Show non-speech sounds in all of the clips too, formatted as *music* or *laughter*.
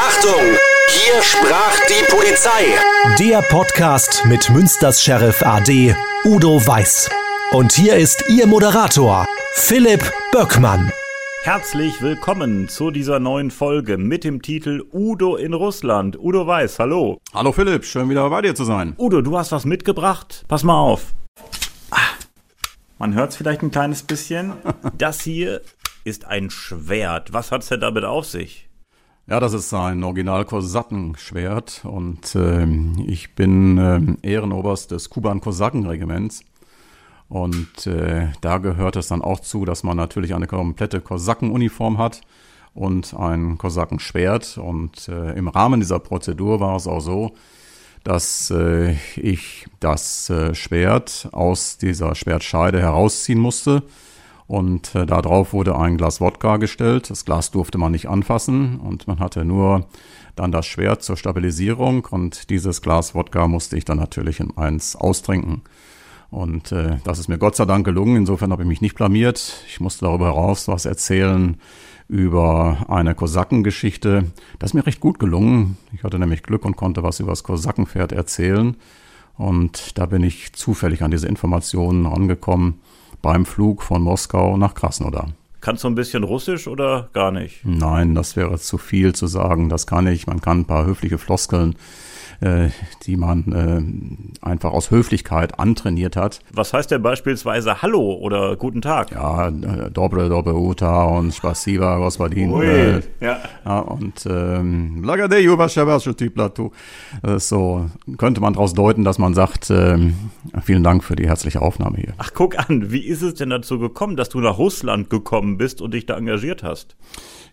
Achtung! Hier sprach die Polizei. Der Podcast mit Münsters Sheriff AD Udo Weiß. Und hier ist Ihr Moderator Philipp Böckmann. Herzlich willkommen zu dieser neuen Folge mit dem Titel Udo in Russland. Udo Weiß, hallo. Hallo Philipp, schön wieder bei dir zu sein. Udo, du hast was mitgebracht. Pass mal auf. Ah, man hört es vielleicht ein kleines bisschen. *laughs* Das hier ist ein Schwert. Was hat's denn damit auf sich? Ja, das ist ein Original-Kosakenschwert und äh, ich bin äh, Ehrenoberst des Kuban-Kosakenregiments. Und äh, da gehört es dann auch zu, dass man natürlich eine komplette Kosakenuniform hat und ein Kosakenschwert. Und äh, im Rahmen dieser Prozedur war es auch so, dass äh, ich das äh, Schwert aus dieser Schwertscheide herausziehen musste und äh, darauf wurde ein Glas Wodka gestellt. Das Glas durfte man nicht anfassen und man hatte nur dann das Schwert zur Stabilisierung und dieses Glas Wodka musste ich dann natürlich in eins austrinken. Und äh, das ist mir Gott sei Dank gelungen. Insofern habe ich mich nicht blamiert. Ich musste darüber heraus was erzählen über eine Kosakengeschichte. Das ist mir recht gut gelungen. Ich hatte nämlich Glück und konnte was über das Kosakenpferd erzählen. Und da bin ich zufällig an diese Informationen rangekommen beim Flug von Moskau nach Krasnodar. Kannst du ein bisschen Russisch oder gar nicht? Nein, das wäre zu viel zu sagen. Das kann ich. Man kann ein paar höfliche Floskeln äh, die man äh, einfach aus Höflichkeit antrainiert hat. Was heißt denn beispielsweise Hallo oder Guten Tag? Ja, äh, Dobre, Dobre Uta und Spasiba, Gospodin. Äh, ja. ja. Und ähm, äh, so könnte man daraus deuten, dass man sagt, äh, vielen Dank für die herzliche Aufnahme hier. Ach, guck an, wie ist es denn dazu gekommen, dass du nach Russland gekommen bist und dich da engagiert hast?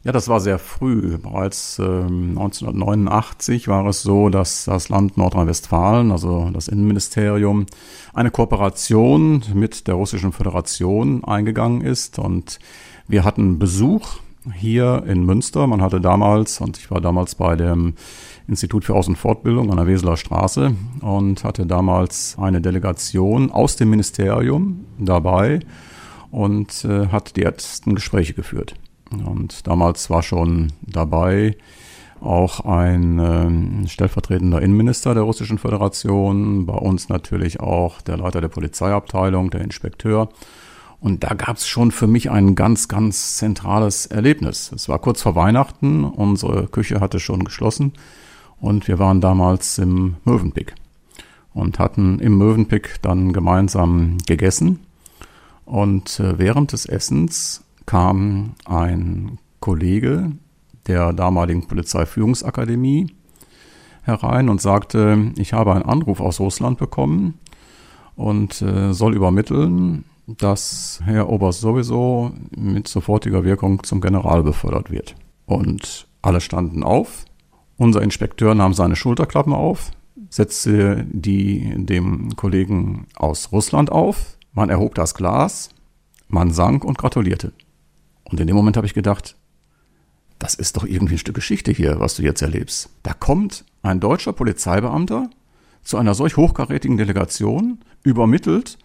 Ja, das war sehr früh. Bereits ähm, 1989 war es so, dass das Land Nordrhein-Westfalen, also das Innenministerium, eine Kooperation mit der Russischen Föderation eingegangen ist. Und wir hatten Besuch hier in Münster. Man hatte damals, und ich war damals bei dem Institut für Außenfortbildung an der Weseler Straße und hatte damals eine Delegation aus dem Ministerium dabei und äh, hat die ersten Gespräche geführt. Und damals war schon dabei auch ein äh, stellvertretender Innenminister der Russischen Föderation, bei uns natürlich auch der Leiter der Polizeiabteilung, der Inspekteur. Und da gab es schon für mich ein ganz, ganz zentrales Erlebnis. Es war kurz vor Weihnachten, unsere Küche hatte schon geschlossen und wir waren damals im Möwenpick und hatten im Möwenpick dann gemeinsam gegessen. Und äh, während des Essens kam ein Kollege der damaligen Polizeiführungsakademie herein und sagte, ich habe einen Anruf aus Russland bekommen und äh, soll übermitteln, dass Herr Oberst sowieso mit sofortiger Wirkung zum General befördert wird. Und alle standen auf. Unser Inspekteur nahm seine Schulterklappen auf, setzte die dem Kollegen aus Russland auf. Man erhob das Glas, man sank und gratulierte. Und in dem Moment habe ich gedacht, das ist doch irgendwie ein Stück Geschichte hier, was du jetzt erlebst. Da kommt ein deutscher Polizeibeamter zu einer solch hochkarätigen Delegation, übermittelt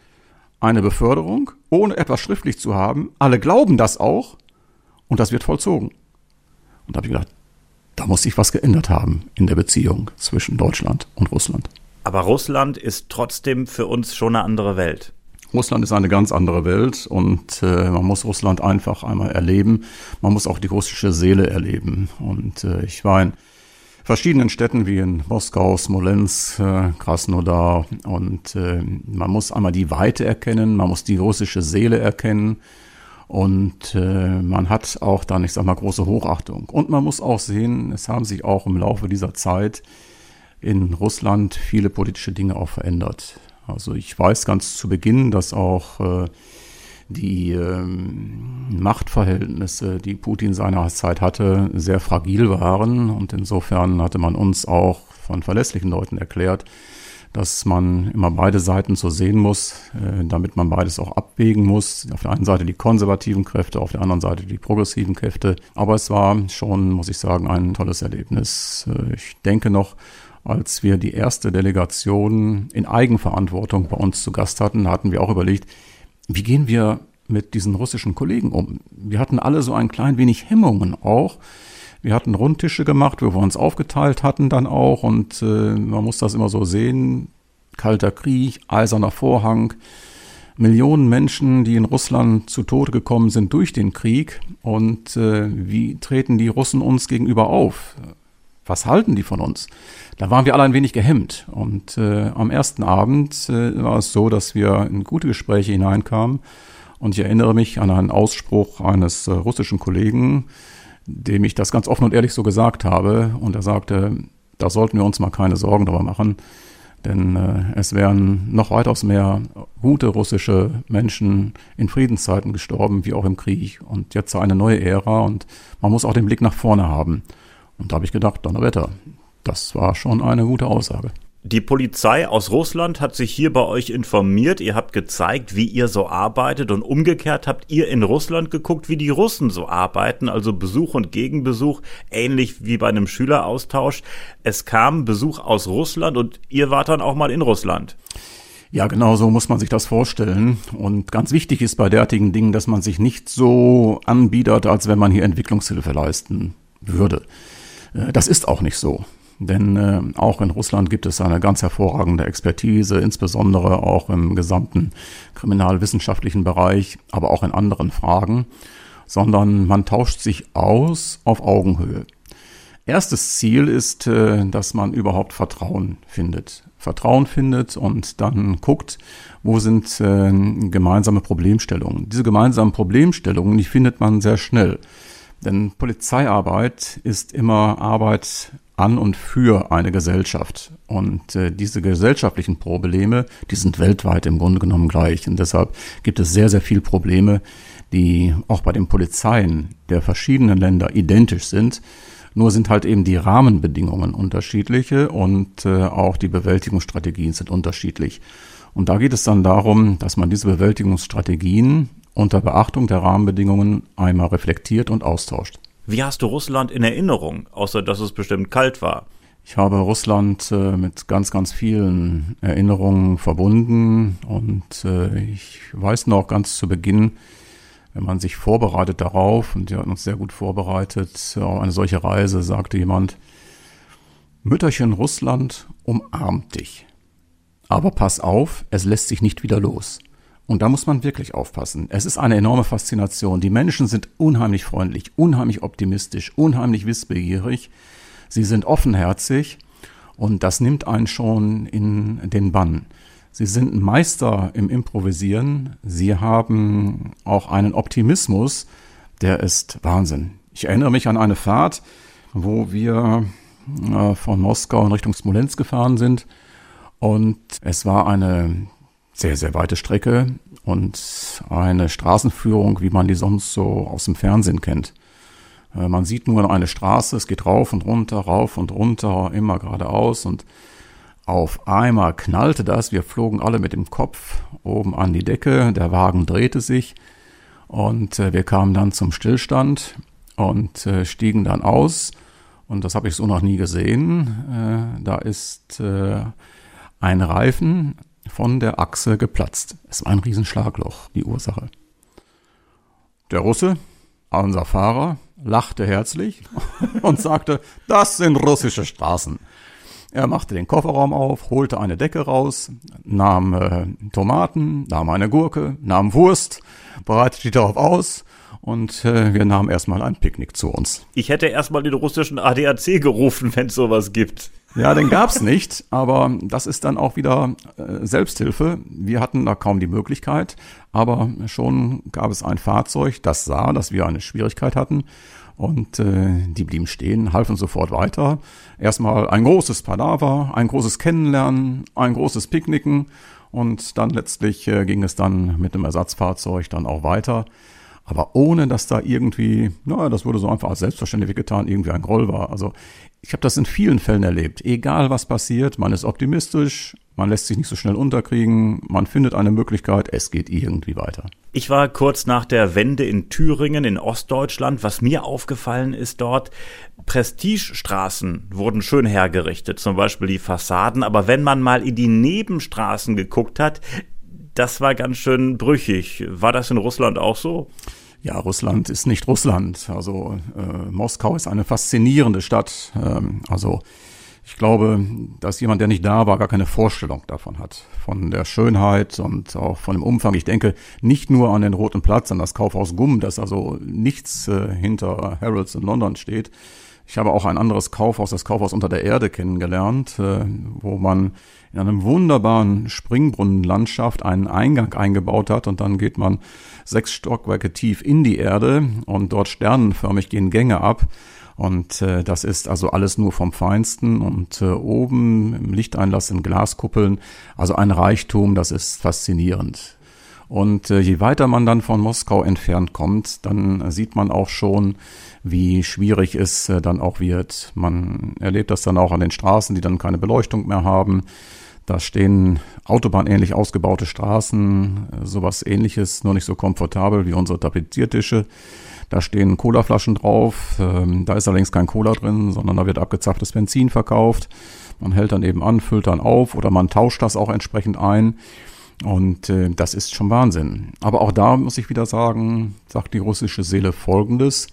eine Beförderung, ohne etwas schriftlich zu haben. Alle glauben das auch und das wird vollzogen. Und da habe ich gedacht, da muss sich was geändert haben in der Beziehung zwischen Deutschland und Russland. Aber Russland ist trotzdem für uns schon eine andere Welt. Russland ist eine ganz andere Welt und äh, man muss Russland einfach einmal erleben. Man muss auch die russische Seele erleben. Und äh, ich war in verschiedenen Städten wie in Moskau, Smolensk, äh, Krasnodar und äh, man muss einmal die Weite erkennen, man muss die russische Seele erkennen und äh, man hat auch dann, ich sag mal, große Hochachtung. Und man muss auch sehen, es haben sich auch im Laufe dieser Zeit in Russland viele politische Dinge auch verändert. Also ich weiß ganz zu Beginn, dass auch äh, die ähm, Machtverhältnisse, die Putin seinerzeit hatte, sehr fragil waren. Und insofern hatte man uns auch von verlässlichen Leuten erklärt, dass man immer beide Seiten so sehen muss, äh, damit man beides auch abwägen muss. Auf der einen Seite die konservativen Kräfte, auf der anderen Seite die progressiven Kräfte. Aber es war schon, muss ich sagen, ein tolles Erlebnis. Äh, ich denke noch, als wir die erste Delegation in Eigenverantwortung bei uns zu Gast hatten, hatten wir auch überlegt, wie gehen wir mit diesen russischen Kollegen um? Wir hatten alle so ein klein wenig Hemmungen auch, Wir hatten Rundtische gemacht, wo wir uns aufgeteilt hatten dann auch und äh, man muss das immer so sehen. Kalter Krieg, eiserner Vorhang, Millionen Menschen, die in Russland zu Tode gekommen sind durch den Krieg. Und äh, wie treten die Russen uns gegenüber auf? Was halten die von uns? Da waren wir alle ein wenig gehemmt. Und äh, am ersten Abend äh, war es so, dass wir in gute Gespräche hineinkamen. Und ich erinnere mich an einen Ausspruch eines äh, russischen Kollegen, dem ich das ganz offen und ehrlich so gesagt habe. Und er sagte, da sollten wir uns mal keine Sorgen darüber machen denn äh, es wären noch weitaus mehr gute russische Menschen in Friedenszeiten gestorben, wie auch im Krieg. Und jetzt eine neue Ära und man muss auch den Blick nach vorne haben. Und da habe ich gedacht, Donnerwetter, das war schon eine gute Aussage. Die Polizei aus Russland hat sich hier bei euch informiert. Ihr habt gezeigt, wie ihr so arbeitet und umgekehrt habt ihr in Russland geguckt, wie die Russen so arbeiten, also Besuch und Gegenbesuch, ähnlich wie bei einem Schüleraustausch. Es kam Besuch aus Russland und ihr wart dann auch mal in Russland. Ja, genau so muss man sich das vorstellen. Und ganz wichtig ist bei derartigen Dingen, dass man sich nicht so anbietet, als wenn man hier Entwicklungshilfe leisten würde. Äh, das ist auch nicht so. Denn äh, auch in Russland gibt es eine ganz hervorragende Expertise, insbesondere auch im gesamten kriminalwissenschaftlichen Bereich, aber auch in anderen Fragen, sondern man tauscht sich aus auf Augenhöhe. Erstes Ziel ist, äh, dass man überhaupt Vertrauen findet. Vertrauen findet und dann guckt, wo sind äh, gemeinsame Problemstellungen. Diese gemeinsamen Problemstellungen, die findet man sehr schnell. Denn Polizeiarbeit ist immer Arbeit an und für eine Gesellschaft. Und äh, diese gesellschaftlichen Probleme, die sind weltweit im Grunde genommen gleich. Und deshalb gibt es sehr, sehr viele Probleme, die auch bei den Polizeien der verschiedenen Länder identisch sind. Nur sind halt eben die Rahmenbedingungen unterschiedliche und äh, auch die Bewältigungsstrategien sind unterschiedlich. Und da geht es dann darum, dass man diese Bewältigungsstrategien unter Beachtung der Rahmenbedingungen einmal reflektiert und austauscht. Wie hast du Russland in Erinnerung, außer dass es bestimmt kalt war? Ich habe Russland äh, mit ganz, ganz vielen Erinnerungen verbunden und äh, ich weiß noch ganz zu Beginn, wenn man sich vorbereitet darauf, und wir hatten uns sehr gut vorbereitet auf eine solche Reise, sagte jemand, Mütterchen Russland umarmt dich. Aber pass auf, es lässt sich nicht wieder los. Und da muss man wirklich aufpassen. Es ist eine enorme Faszination. Die Menschen sind unheimlich freundlich, unheimlich optimistisch, unheimlich wissbegierig. Sie sind offenherzig und das nimmt einen schon in den Bann. Sie sind Meister im Improvisieren. Sie haben auch einen Optimismus, der ist Wahnsinn. Ich erinnere mich an eine Fahrt, wo wir äh, von Moskau in Richtung Smolensk gefahren sind und es war eine sehr, sehr weite Strecke und eine Straßenführung, wie man die sonst so aus dem Fernsehen kennt. Äh, man sieht nur eine Straße, es geht rauf und runter, rauf und runter, immer geradeaus und auf einmal knallte das, wir flogen alle mit dem Kopf oben an die Decke, der Wagen drehte sich und äh, wir kamen dann zum Stillstand und äh, stiegen dann aus und das habe ich so noch nie gesehen. da ist ein Reifen von der Achse geplatzt. Es war ein Riesenschlagloch, die Ursache. Der Russe, unser Fahrer, lachte herzlich *laughs* und sagte, das sind russische Straßen. Er machte den Kofferraum auf, holte eine Decke raus, nahm äh, Tomaten, nahm eine Gurke, nahm Wurst, bereitete die darauf aus und äh, wir nahmen erstmal ein Picknick zu uns. Ich hätte erstmal den russischen ADAC gerufen, *laughs* wenn es sowas gibt. Ja, den gab's nicht, aber das ist dann auch wieder äh, Selbsthilfe. Wir hatten da kaum die Möglichkeit, aber schon gab es ein Fahrzeug, das sah, dass wir eine Schwierigkeit hatten und äh, die blieben stehen, halfen sofort weiter. Erstmal ein großes Palaver, ein großes Kennenlernen, ein großes Picknicken und dann letztlich äh, ging es dann mit dem Ersatzfahrzeug dann auch weiter aber ohne dass da irgendwie, naja, das wurde so einfach als selbstverständlich getan, irgendwie ein Groll war. Also ich habe das in vielen Fällen erlebt. Egal was passiert, man ist optimistisch, man lässt sich nicht so schnell unterkriegen, man findet eine Möglichkeit, es geht irgendwie weiter. Ich war kurz nach der Wende in Thüringen in Ostdeutschland. Was mir aufgefallen ist dort, Prestigestraßen wurden schön hergerichtet, zum Beispiel die Fassaden. Aber wenn man mal in die Nebenstraßen geguckt hat, das war ganz schön brüchig. War das in Russland auch so? Ja, Russland ist nicht Russland. Also äh, Moskau ist eine faszinierende Stadt. Ähm, also ich glaube, dass jemand, der nicht da war, gar keine Vorstellung davon hat. Von der Schönheit und auch von dem Umfang. Ich denke nicht nur an den Roten Platz, an das Kaufhaus Gumm, das also nichts äh, hinter Harrods in London steht. Ich habe auch ein anderes Kaufhaus, das Kaufhaus unter der Erde kennengelernt, äh, wo man in einem wunderbaren Springbrunnenlandschaft einen Eingang eingebaut hat und dann geht man sechs Stockwerke tief in die Erde und dort sternenförmig gehen Gänge ab. Und äh, das ist also alles nur vom Feinsten und äh, oben im Lichteinlass sind Glaskuppeln, also ein Reichtum, das ist faszinierend. Und äh, je weiter man dann von Moskau entfernt kommt, dann sieht man auch schon, wie schwierig es äh, dann auch wird. Man erlebt das dann auch an den Straßen, die dann keine Beleuchtung mehr haben. Da stehen autobahnähnlich ausgebaute Straßen, äh, sowas ähnliches, nur nicht so komfortabel wie unsere Tapeziertische. Da stehen Colaflaschen drauf. Ähm, da ist allerdings kein Cola drin, sondern da wird abgezapftes Benzin verkauft. Man hält dann eben an, füllt dann auf oder man tauscht das auch entsprechend ein. Und äh, das ist schon Wahnsinn. Aber auch da muss ich wieder sagen, sagt die russische Seele Folgendes.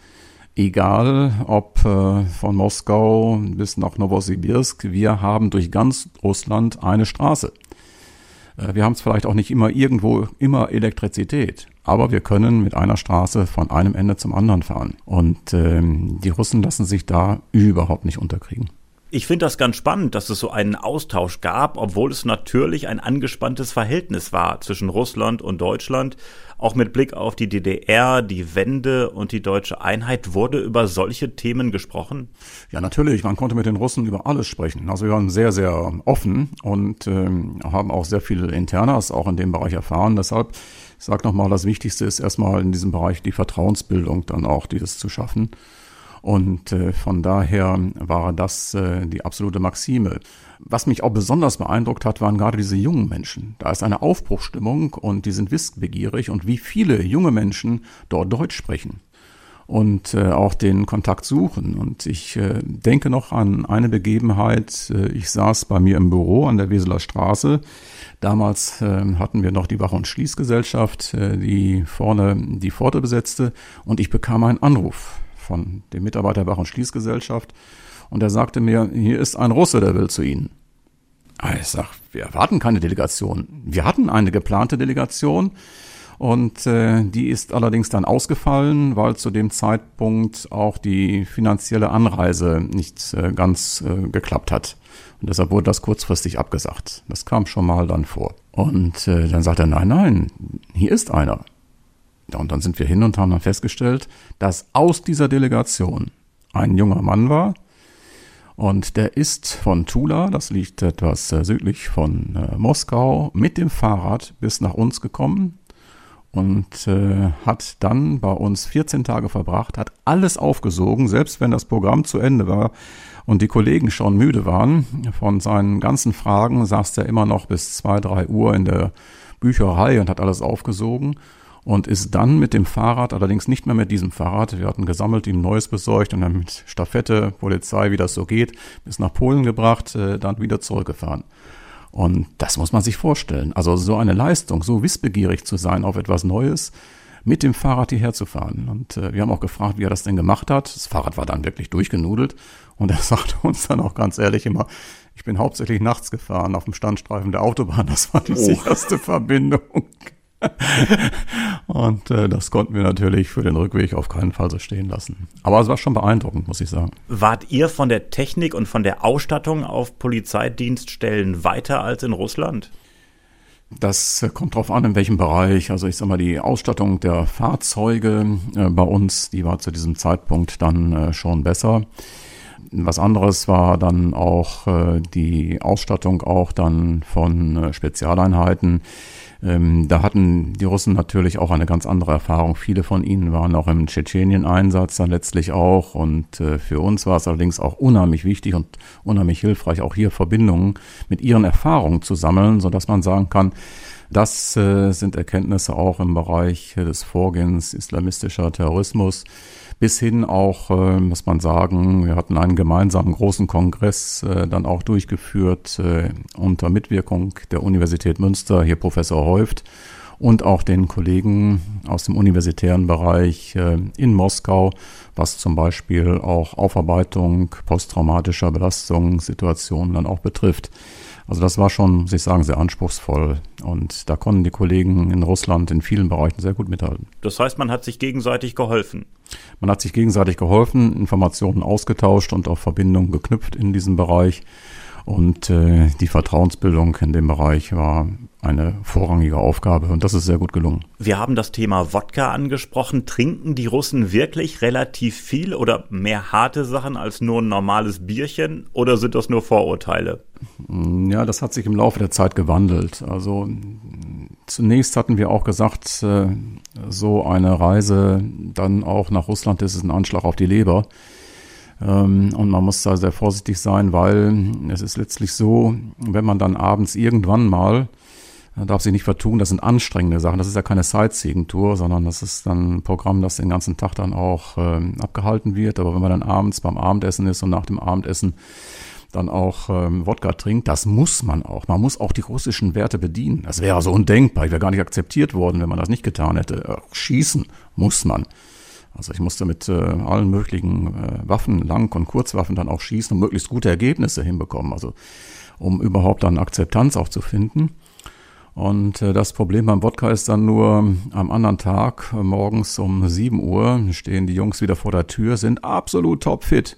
Egal, ob äh, von Moskau bis nach Novosibirsk, wir haben durch ganz Russland eine Straße. Äh, wir haben es vielleicht auch nicht immer irgendwo immer Elektrizität, aber wir können mit einer Straße von einem Ende zum anderen fahren. Und ähm, die Russen lassen sich da überhaupt nicht unterkriegen. Ich finde das ganz spannend, dass es so einen Austausch gab, obwohl es natürlich ein angespanntes Verhältnis war zwischen Russland und Deutschland. Auch mit Blick auf die DDR, die Wende und die deutsche Einheit wurde über solche Themen gesprochen? Ja, natürlich. Man konnte mit den Russen über alles sprechen. Also wir waren sehr, sehr offen und ähm, haben auch sehr viele Internas auch in dem Bereich erfahren. Deshalb ich sage nochmal, das Wichtigste ist erstmal in diesem Bereich die Vertrauensbildung dann auch, dieses zu schaffen. Und äh, von daher war das äh, die absolute Maxime. Was mich auch besonders beeindruckt hat, waren gerade diese jungen Menschen. Da ist eine Aufbruchstimmung und die sind wissbegierig und wie viele junge Menschen dort Deutsch sprechen und äh, auch den Kontakt suchen. Und ich denke noch an eine Begebenheit. Ich saß bei mir im Büro an der Weseler Straße. Damals äh, hatten wir noch die Wach- und Schließgesellschaft, die vorne die Pforte besetzte. Und ich bekam einen Anruf von dem Mitarbeiter Wach- und Schließgesellschaft. Und er sagte mir, hier ist ein Russe, der will zu Ihnen. Ah, ich sag, wir erwarten keine Delegation. Wir hatten eine geplante Delegation und äh, die ist allerdings dann ausgefallen, weil zu dem Zeitpunkt auch die finanzielle Anreise nicht äh, ganz äh, geklappt hat. Und deshalb wurde das kurzfristig abgesagt. Das kam schon mal dann vor. Und äh, dann sagt er, nein, nein, hier ist einer. Ja, und dann sind wir hin und haben dann festgestellt, dass aus dieser Delegation ein junger Mann war. Und der ist von Tula, das liegt etwas äh, südlich von äh, Moskau, mit dem Fahrrad bis nach uns gekommen und äh, hat dann bei uns 14 Tage verbracht, hat alles aufgesogen, selbst wenn das Programm zu Ende war und die Kollegen schon müde waren. Von seinen ganzen Fragen saß er immer noch bis zwei, drei Uhr in der Bücherei und hat alles aufgesogen und ist dann mit dem Fahrrad, allerdings nicht mehr mit diesem Fahrrad, wir hatten gesammelt, ihm Neues besorgt und dann mit Staffette, Polizei, wie das so geht, bis nach Polen gebracht, äh, dann wieder zurückgefahren. Und das muss man sich vorstellen. Also so eine Leistung, so wissbegierig zu sein auf etwas Neues, mit dem Fahrrad hierher zu fahren. Und äh, wir haben auch gefragt, wie er das denn gemacht hat. Das Fahrrad war dann wirklich durchgenudelt. Und er *laughs* sagte uns dann auch ganz ehrlich immer, ich bin hauptsächlich nachts gefahren auf dem Standstreifen der Autobahn. Das war die oh. sicherste Verbindung. *laughs* Und äh, das konnten wir natürlich für den Rückweg auf keinen Fall so stehen lassen. Aber es war schon beeindruckend, muss ich sagen. Wart ihr von der Technik und von der Ausstattung auf Polizeidienststellen weiter als in Russland? Das äh, kommt drauf an, in welchem Bereich. Also ich sag mal, die Ausstattung der Fahrzeuge äh, bei uns, die war zu diesem Zeitpunkt dann äh, schon besser. Was anderes war dann auch äh, die Ausstattung auch dann von äh, Spezialeinheiten. Ähm, da hatten die Russen natürlich auch eine ganz andere Erfahrung. Viele von ihnen waren auch im Tschetschenien-Einsatz dann letztlich auch. Und äh, für uns war es allerdings auch unheimlich wichtig und unheimlich hilfreich, auch hier Verbindungen mit ihren Erfahrungen zu sammeln, sodass man sagen kann, das äh, sind Erkenntnisse auch im Bereich des Vorgehens islamistischer Terrorismus bis hin auch, äh, muss man sagen, wir hatten einen gemeinsamen großen Kongress äh, dann auch durchgeführt äh, unter Mitwirkung der Universität Münster, hier Professor Häuft. und auch den Kollegen aus dem universitären Bereich äh, in Moskau, was zum Beispiel auch Aufarbeitung posttraumatischer Belastungssituationen dann auch betrifft. Also das war schon, muss ich sagen, sehr anspruchsvoll. Und da konnten die Kollegen in Russland in vielen Bereichen sehr gut mithalten. Das heißt, man hat sich gegenseitig geholfen. Man hat sich gegenseitig geholfen, Informationen ausgetauscht und auch Verbindungen geknüpft in diesem Bereich. Und äh, die Vertrauensbildung in dem Bereich war eine vorrangige Aufgabe und das ist sehr gut gelungen. Wir haben das Thema Wodka angesprochen. Trinken die Russen wirklich relativ viel oder mehr harte Sachen als nur ein normales Bierchen oder sind das nur Vorurteile? Ja, das hat sich im Laufe der Zeit gewandelt. Also zunächst hatten wir auch gesagt, äh, so eine Reise dann auch nach Russland das ist ein Anschlag auf die Leber. Ähm, und man muss da sehr vorsichtig sein, weil es ist letztlich so, wenn man dann abends irgendwann mal, man darf sich nicht vertun, das sind anstrengende Sachen. Das ist ja keine Sightseeing-Tour, sondern das ist dann ein Programm, das den ganzen Tag dann auch ähm, abgehalten wird. Aber wenn man dann abends beim Abendessen ist und nach dem Abendessen dann auch ähm, Wodka trinkt, das muss man auch. Man muss auch die russischen Werte bedienen. Das wäre so undenkbar. Ich wäre gar nicht akzeptiert worden, wenn man das nicht getan hätte. Schießen muss man. Also ich musste mit äh, allen möglichen äh, Waffen, Lang- und Kurzwaffen dann auch schießen und möglichst gute Ergebnisse hinbekommen. Also um überhaupt dann Akzeptanz auch zu finden. Und äh, das Problem beim Wodka ist dann nur am anderen Tag, äh, morgens um 7 Uhr, stehen die Jungs wieder vor der Tür, sind absolut topfit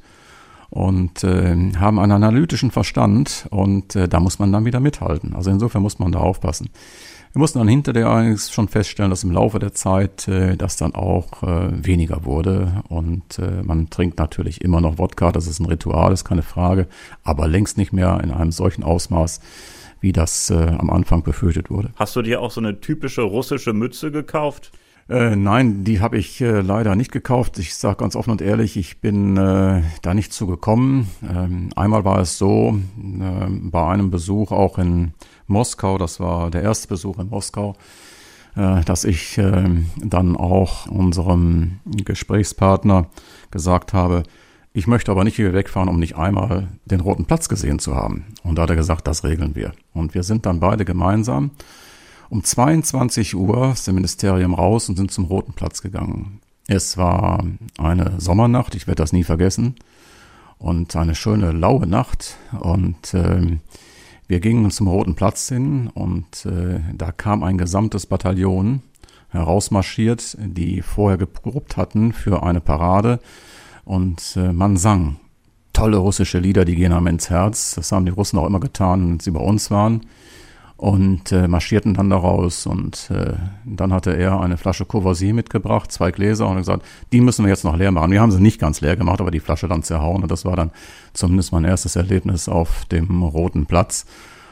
und äh, haben einen analytischen Verstand und äh, da muss man dann wieder mithalten. Also insofern muss man da aufpassen. Wir mussten dann hinterher schon feststellen, dass im Laufe der Zeit äh, das dann auch äh, weniger wurde. Und äh, man trinkt natürlich immer noch Wodka, das ist ein Ritual, ist keine Frage, aber längst nicht mehr in einem solchen Ausmaß, wie das äh, am Anfang befürchtet wurde. Hast du dir auch so eine typische russische Mütze gekauft? Äh, nein, die habe ich äh, leider nicht gekauft. Ich sage ganz offen und ehrlich, ich bin äh, da nicht zugekommen. Ähm, einmal war es so, äh, bei einem Besuch auch in Moskau, das war der erste Besuch in Moskau, äh, dass ich äh, dann auch unserem Gesprächspartner gesagt habe, ich möchte aber nicht hier wegfahren, um nicht einmal den Roten Platz gesehen zu haben. Und da hat er gesagt, das regeln wir. Und wir sind dann beide gemeinsam um 22 Uhr aus dem Ministerium raus und sind zum Roten Platz gegangen. Es war eine Sommernacht, ich werde das nie vergessen. Und eine schöne laue Nacht. Und äh, wir gingen zum Roten Platz hin und äh, da kam ein gesamtes Bataillon herausmarschiert, die vorher geprobt hatten für eine Parade und äh, man sang tolle russische Lieder, die gehen einem ins Herz. Das haben die Russen auch immer getan, wenn sie bei uns waren und äh, marschierten dann daraus. Und äh, dann hatte er eine Flasche Courvoisier mitgebracht, zwei Gläser und gesagt, die müssen wir jetzt noch leer machen. Wir haben sie nicht ganz leer gemacht, aber die Flasche dann zerhauen. Und das war dann zumindest mein erstes Erlebnis auf dem Roten Platz.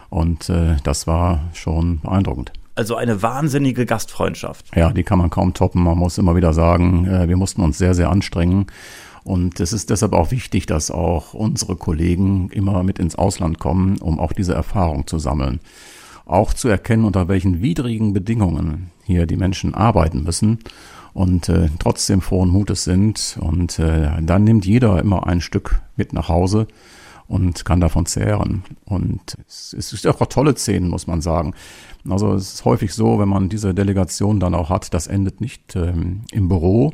Und äh, das war schon beeindruckend. Also eine wahnsinnige Gastfreundschaft. Ja, die kann man kaum toppen. Man muss immer wieder sagen, äh, wir mussten uns sehr, sehr anstrengen. Und es ist deshalb auch wichtig, dass auch unsere Kollegen immer mit ins Ausland kommen, um auch diese Erfahrung zu sammeln auch zu erkennen, unter welchen widrigen Bedingungen hier die Menschen arbeiten müssen und äh, trotzdem frohen Mutes sind. Und äh, dann nimmt jeder immer ein Stück mit nach Hause und kann davon zehren. Und es, es ist auch tolle Szenen, muss man sagen. Also es ist häufig so, wenn man diese Delegation dann auch hat, das endet nicht ähm, im Büro,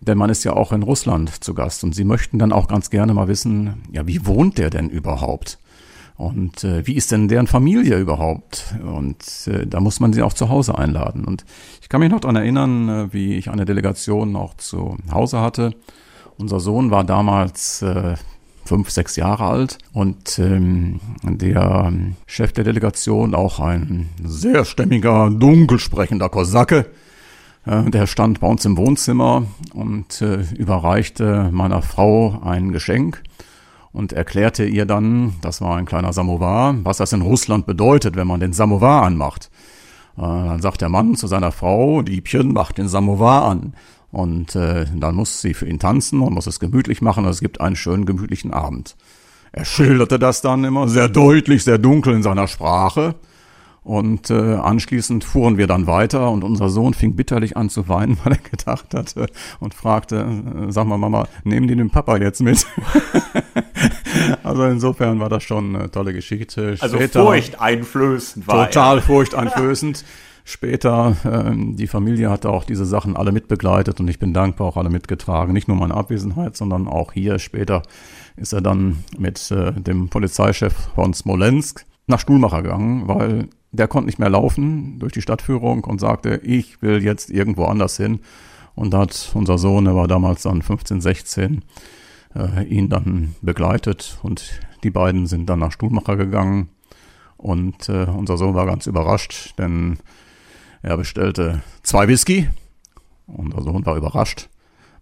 denn man ist ja auch in Russland zu Gast und sie möchten dann auch ganz gerne mal wissen, ja, wie wohnt der denn überhaupt? Und äh, wie ist denn deren Familie überhaupt? Und äh, da muss man sie auch zu Hause einladen. Und ich kann mich noch daran erinnern, äh, wie ich eine Delegation auch zu Hause hatte. Unser Sohn war damals äh, fünf, sechs Jahre alt und ähm, der Chef der Delegation, auch ein sehr stämmiger, dunkel sprechender Kosake, äh, der stand bei uns im Wohnzimmer und äh, überreichte meiner Frau ein Geschenk und erklärte ihr dann, das war ein kleiner Samovar, was das in Russland bedeutet, wenn man den Samovar anmacht. Äh, dann sagt der Mann zu seiner Frau, Liebchen, mach den Samovar an. Und äh, dann muss sie für ihn tanzen und muss es gemütlich machen und es gibt einen schönen gemütlichen Abend. Er schilderte das dann immer sehr deutlich, sehr dunkel in seiner Sprache. Und äh, anschließend fuhren wir dann weiter und unser Sohn fing bitterlich an zu weinen, *laughs* weil er gedacht hatte und fragte, äh, sag mal Mama, nehmen die den Papa jetzt mit? *laughs* also insofern war das schon eine tolle Geschichte. Also Später, also furchteinflößend war Total er. furchteinflößend. später. Ähm, die Familie hat auch diese Sachen alle mitbegleitet und ich bin dankbar auch alle mitgetragen. Nicht nur meine Abwesenheit, sondern auch hier später ist er dann mit äh, dem Polizeichef von Smolensk nach Stuhlmacher gegangen, weil der konnte nicht mehr laufen durch die Stadtführung und sagte, ich will jetzt irgendwo anders hin. Und hat unser Sohn, er war damals dann 15, 16, äh, ihn dann begleitet und die beiden sind dann nach Stuhlmacher gegangen. Und äh, unser Sohn war ganz überrascht, denn er bestellte zwei Whisky. Unser Sohn war überrascht,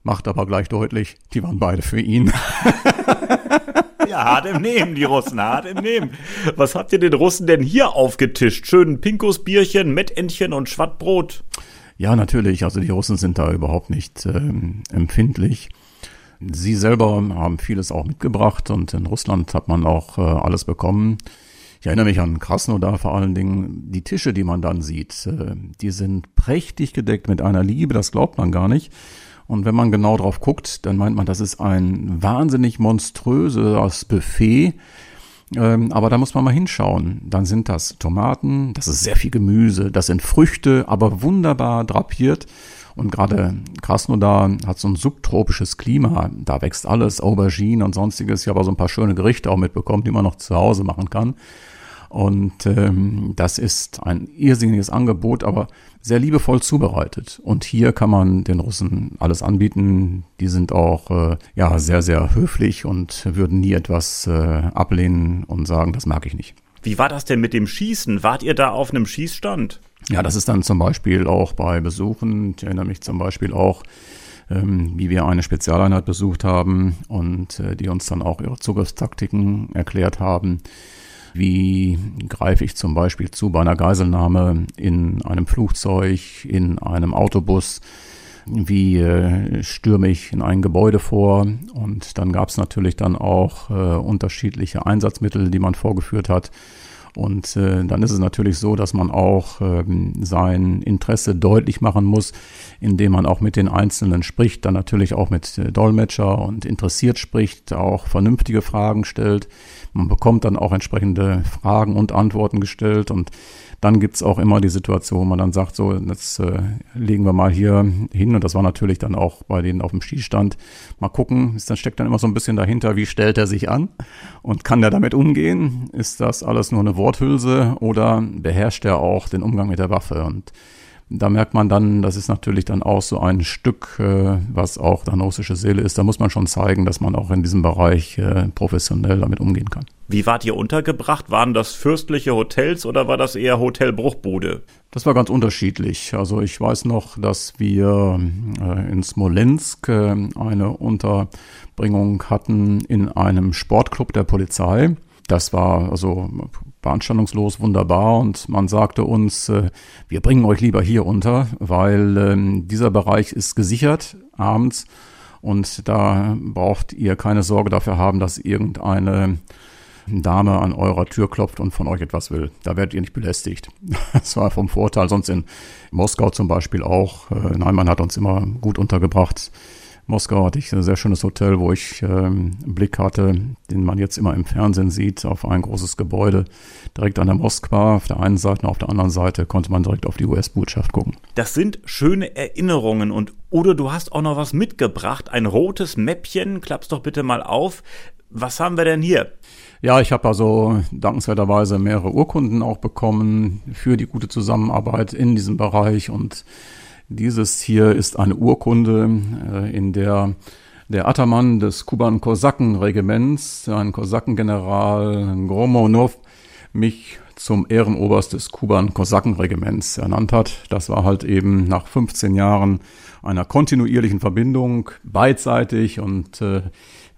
macht aber gleich deutlich, die waren beide für ihn. *laughs* Hart im Nehmen, die Russen, hart im Nehmen. Was habt ihr den Russen denn hier aufgetischt? Schönen Pinkusbierchen, Mettentchen und Schwattbrot? Ja, natürlich. Also die Russen sind da überhaupt nicht ähm, empfindlich. Sie selber haben vieles auch mitgebracht und in Russland hat man auch äh, alles bekommen. Ich erinnere mich an Krasnodar vor allen Dingen. Die Tische, die man dann sieht, äh, die sind prächtig gedeckt mit einer Liebe, das glaubt man gar nicht. Und wenn man genau drauf guckt, dann meint man, das ist ein wahnsinnig monströses Buffet. Ähm, aber da muss man mal hinschauen. Dann sind das Tomaten, das ist sehr viel Gemüse, das sind Früchte, aber wunderbar drapiert. Und gerade Krasnodar hat so ein subtropisches Klima. Da wächst alles, Aubergine und sonstiges. Ich habe so ein paar schöne Gerichte auch mitbekommen, die man noch zu Hause machen kann. Und ähm, das ist ein irrsinniges Angebot, aber sehr liebevoll zubereitet. Und hier kann man den Russen alles anbieten. Die sind auch äh, ja sehr, sehr höflich und würden nie etwas äh, ablehnen und sagen, das mag ich nicht. Wie war das denn mit dem Schießen? Wart ihr da auf einem Schießstand? Ja, das ist dann zum Beispiel auch bei Besuchen. Ich erinnere mich zum Beispiel auch, ähm, wie wir eine Spezialeinheit besucht haben und äh, die uns dann auch ihre Zugriffstaktiken erklärt haben. Wie greife ich zum Beispiel zu bei einer Geiselnahme in einem Flugzeug, in einem Autobus? Wie äh, stürme ich in ein Gebäude vor? Und dann gab es natürlich dann auch äh, unterschiedliche Einsatzmittel, die man vorgeführt hat. Und äh, dann ist es natürlich so, dass man auch ähm, sein Interesse deutlich machen muss, indem man auch mit den Einzelnen spricht, dann natürlich auch mit äh, Dolmetscher und interessiert spricht, auch vernünftige Fragen stellt. Man bekommt dann auch entsprechende Fragen und Antworten gestellt und dann gibt's auch immer die Situation, wo man dann sagt, so, jetzt äh, legen wir mal hier hin. Und das war natürlich dann auch bei denen auf dem Skistand. Mal gucken, ist, dann steckt dann immer so ein bisschen dahinter, wie stellt er sich an und kann der damit umgehen? Ist das alles nur eine Worthülse oder beherrscht er auch den Umgang mit der Waffe? Und da merkt man dann, das ist natürlich dann auch so ein Stück, äh, was auch dann russische Seele ist. Da muss man schon zeigen, dass man auch in diesem Bereich äh, professionell damit umgehen kann. Wie wart ihr untergebracht? Waren das fürstliche Hotels oder war das eher Hotel Bruchbude? Das war ganz unterschiedlich. Also ich weiß noch, dass wir äh, in Smolensk äh, eine Unterbringung hatten in einem Sportclub der Polizei. Das war also beanstandungslos wunderbar und man sagte uns, äh, wir bringen euch lieber hier unter, weil ähm, dieser Bereich ist gesichert abends und da braucht ihr keine Sorge dafür haben, dass irgendeine Dame an eurer Tür klopft und von euch etwas will. Da werdet ihr nicht belästigt. *laughs* Das war vom Vorteil, sonst in Moskau zum Beispiel auch. Äh, nein, man hat uns immer gut untergebracht. Moskau hatte ich ein sehr schönes Hotel, wo ich ähm, einen Blick hatte, den man jetzt immer im Fernsehen sieht, auf ein großes Gebäude direkt an der Moskwa. Auf der einen Seite und auf der anderen Seite konnte man direkt auf die US-Botschaft gucken. Das sind schöne Erinnerungen und Udo, du hast auch noch was mitgebracht, ein rotes Mäppchen. Klapp's doch bitte mal auf. Was haben wir denn hier? Ja, ich habe also dankenswerterweise mehrere Urkunden auch bekommen für die gute Zusammenarbeit in diesem Bereich und dieses hier ist eine Urkunde, äh, in der der Ataman des Kuban-Kosaken-Regiments, ein Kosakengeneral Gromonov, mich zum Ehrenoberst des Kuban-Kosaken-Regiments ernannt hat. Das war halt eben nach 15 Jahren einer kontinuierlichen Verbindung, beidseitig und äh,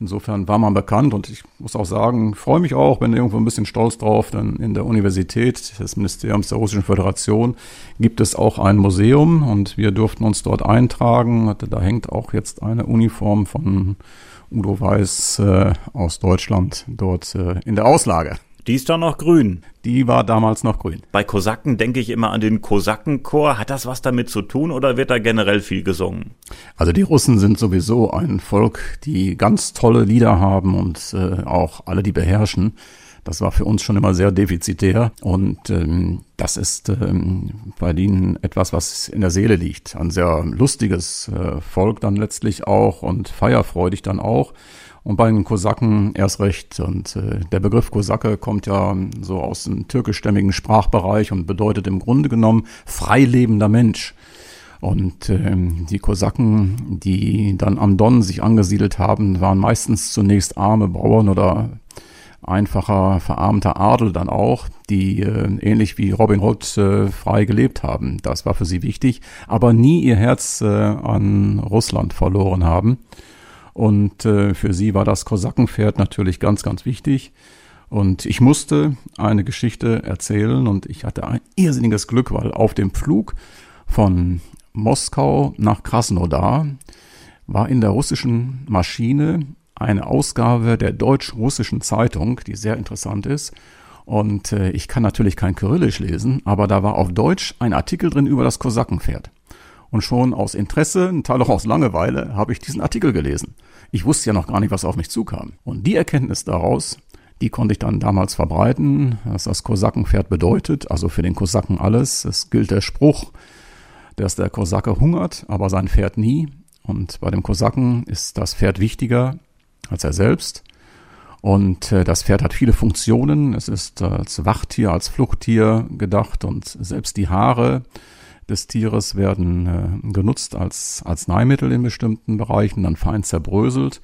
Insofern war man bekannt und ich muss auch sagen, freue mich auch, bin irgendwo ein bisschen stolz drauf, denn in der Universität des Ministeriums der Russischen Föderation gibt es auch ein Museum und wir durften uns dort eintragen. Da hängt auch jetzt eine Uniform von Udo Weiß äh, aus Deutschland dort äh, in der Auslage. Die ist doch noch grün. Die war damals noch grün. Bei Kosaken denke ich immer an den Kosakenchor. Hat das was damit zu tun oder wird da generell viel gesungen? Also die Russen sind sowieso ein Volk, die ganz tolle Lieder haben und äh, auch alle die beherrschen. Das war für uns schon immer sehr defizitär und ähm, das ist ähm, bei ihnen etwas, was in der Seele liegt. Ein sehr lustiges äh, Volk dann letztlich auch und feierfreudig dann auch. Und bei den Kosaken erst recht. Und äh, der Begriff Kosake kommt ja so aus dem türkischstämmigen Sprachbereich und bedeutet im Grunde genommen freilebender Mensch. Und ähm, die Kosaken, die dann am Don sich angesiedelt haben, waren meistens zunächst arme Bauern oder einfacher, verarmter Adel dann auch, die äh, ähnlich wie Robin Hood äh, frei gelebt haben. Das war für sie wichtig, aber nie ihr Herz äh, an Russland verloren haben. Und äh, für sie war das Kosakenpferd natürlich ganz, ganz wichtig. Und ich musste eine Geschichte erzählen und ich hatte ein irrsinniges Glück, weil auf dem Flug von Moskau nach Krasnodar war in der russischen Maschine eine Ausgabe der deutsch-russischen Zeitung, die sehr interessant ist. Und äh, ich kann natürlich kein Kyrillisch lesen, aber da war auf Deutsch ein Artikel drin über das Kosakenpferd. Und schon aus Interesse, ein Teil auch aus Langeweile, habe ich diesen Artikel gelesen. Ich wusste ja noch gar nicht, was auf mich zukam. Und die Erkenntnis daraus, die konnte ich dann damals verbreiten, was das Kosakenpferd bedeutet, also für den Kosaken alles. Es gilt der Spruch, dass der Kosake hungert, aber sein Pferd nie. Und bei dem Kosaken ist das Pferd wichtiger als er selbst. Und äh, das Pferd hat viele Funktionen. Es ist als Wachtier, als Fluchttier gedacht und selbst die Haare des Tieres werden äh, genutzt als Arzneimittel in bestimmten Bereichen, dann fein zerbröselt.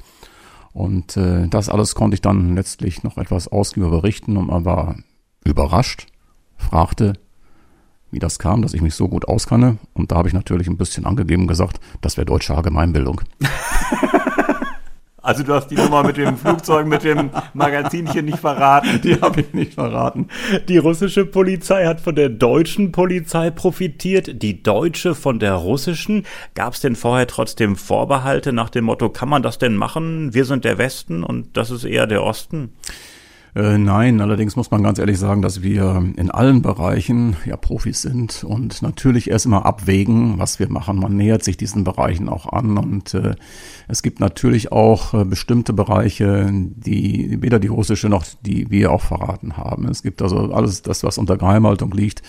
Und äh, das alles konnte ich dann letztlich noch etwas ausgiebiger berichten und man war überrascht, fragte, wie das kam, dass ich mich so gut auskanne. Und da habe ich natürlich ein bisschen angegeben gesagt, das wäre deutsche Allgemeinbildung. *laughs* Also du hast die Nummer mit dem Flugzeug, mit dem Magazinchen nicht verraten. Die habe ich nicht verraten. Die russische Polizei hat von der deutschen Polizei profitiert, die deutsche von der russischen. Gab es denn vorher trotzdem Vorbehalte nach dem Motto, kann man das denn machen? Wir sind der Westen und das ist eher der Osten? Äh, nein, allerdings muss man ganz ehrlich sagen, dass wir in allen Bereichen ja Profis sind und natürlich erst immer abwägen, was wir machen. Man nähert sich diesen Bereichen auch an und äh, es gibt natürlich auch äh, bestimmte Bereiche, die weder die russische noch die wir auch verraten haben. Es gibt also alles das, was unter Geheimhaltung liegt,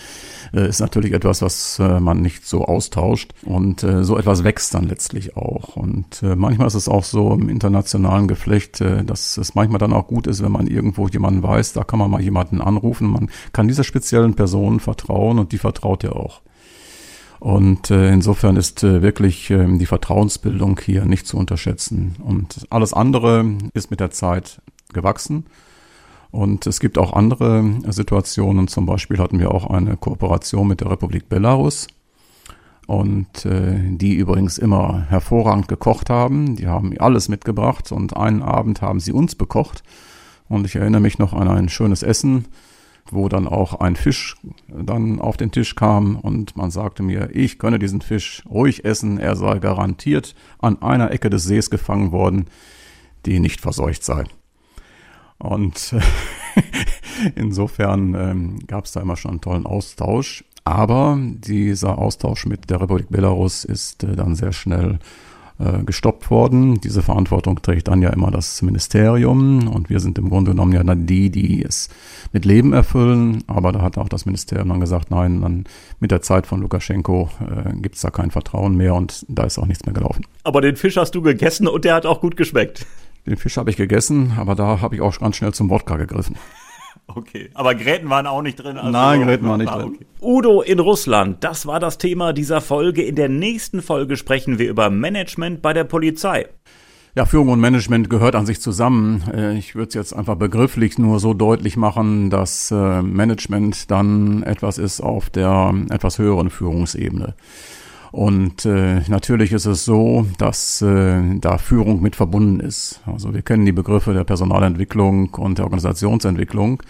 äh, ist natürlich etwas, was äh, man nicht so austauscht und so etwas wächst dann letztlich auch. Und manchmal ist es auch so im internationalen Geflecht, dass es manchmal dann auch gut ist, wenn man irgendwo jemanden weiß, da kann man mal jemanden anrufen. Man kann dieser speziellen Person vertrauen und die vertraut ja auch. Und äh, insofern ist äh, wirklich äh, die Vertrauensbildung hier nicht zu unterschätzen. Und alles andere ist mit der Zeit gewachsen. Und es gibt auch andere Situationen. Zum Beispiel hatten wir auch eine Kooperation mit der Republik Belarus. Und äh, die übrigens immer hervorragend gekocht haben. Die haben alles mitgebracht und einen Abend haben sie uns bekocht. Und ich erinnere mich noch an ein schönes Essen, wo dann auch ein Fisch dann auf den Tisch kam und man sagte mir, ich könne diesen Fisch ruhig essen, er sei garantiert an einer Ecke des Sees gefangen worden, die nicht verseucht sei. Und *laughs* insofern ähm, gab es da immer schon einen tollen Austausch. Aber dieser Austausch mit der Republik Belarus ist äh, dann sehr schnell äh, gestoppt worden. Diese Verantwortung trägt dann ja immer das Ministerium und wir sind im Grunde genommen ja dann die, die es mit Leben erfüllen. Aber da hat auch das Ministerium dann gesagt, nein, dann mit der Zeit von Lukaschenko äh, gibt es da kein Vertrauen mehr und da ist auch nichts mehr gelaufen. Aber den Fisch hast du gegessen und der hat auch gut geschmeckt. Den Fisch habe ich gegessen, aber da habe ich auch ganz schnell zum Wodka gegriffen. Okay, aber Gräten waren auch nicht drin. Also Nein, Gräten waren nicht ah, drin. Okay. Udo in Russland, das war das Thema dieser Folge. In der nächsten Folge sprechen wir über Management bei der Polizei. Ja, Führung und Management gehört an sich zusammen. Äh, ich würde es jetzt einfach begrifflich nur so deutlich machen, dass äh, Management dann etwas ist auf der etwas höheren Führungsebene. Und äh, natürlich ist es so, dass äh, da Führung mit verbunden ist. Also wir kennen die Begriffe der Personalentwicklung und der Organisationsentwicklung.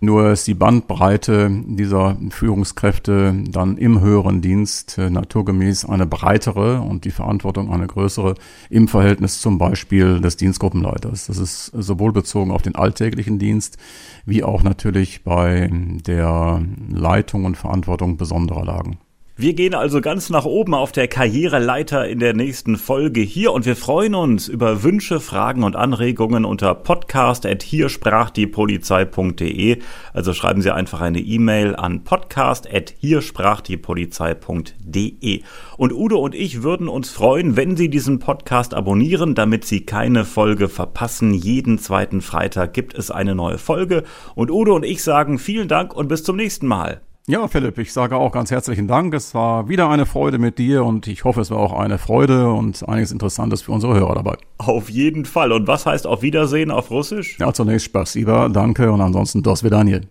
Nur ist die Bandbreite dieser Führungskräfte dann im höheren Dienst äh, naturgemäß eine breitere und die Verantwortung eine größere im Verhältnis zum Beispiel des Dienstgruppenleiters. Das ist sowohl bezogen auf den alltäglichen Dienst wie auch natürlich bei der Leitung und Verantwortung besonderer Lagen. Wir gehen also ganz nach oben auf der Karriereleiter in der nächsten Folge hier und wir freuen uns über Wünsche, Fragen und Anregungen unter podcast.hiersprachdiepolizei.de. Also schreiben Sie einfach eine E-Mail an podcast.hiersprachdiepolizei.de. Und Udo und ich würden uns freuen, wenn Sie diesen Podcast abonnieren, damit Sie keine Folge verpassen. Jeden zweiten Freitag gibt es eine neue Folge. Und Udo und ich sagen vielen Dank und bis zum nächsten Mal. Ja, Philipp, ich sage auch ganz herzlichen Dank. Es war wieder eine Freude mit dir und ich hoffe, es war auch eine Freude und einiges Interessantes für unsere Hörer dabei. Auf jeden Fall. Und was heißt auf Wiedersehen auf Russisch? Ja, zunächst Spasiba, danke und ansonsten Dos Vidanje.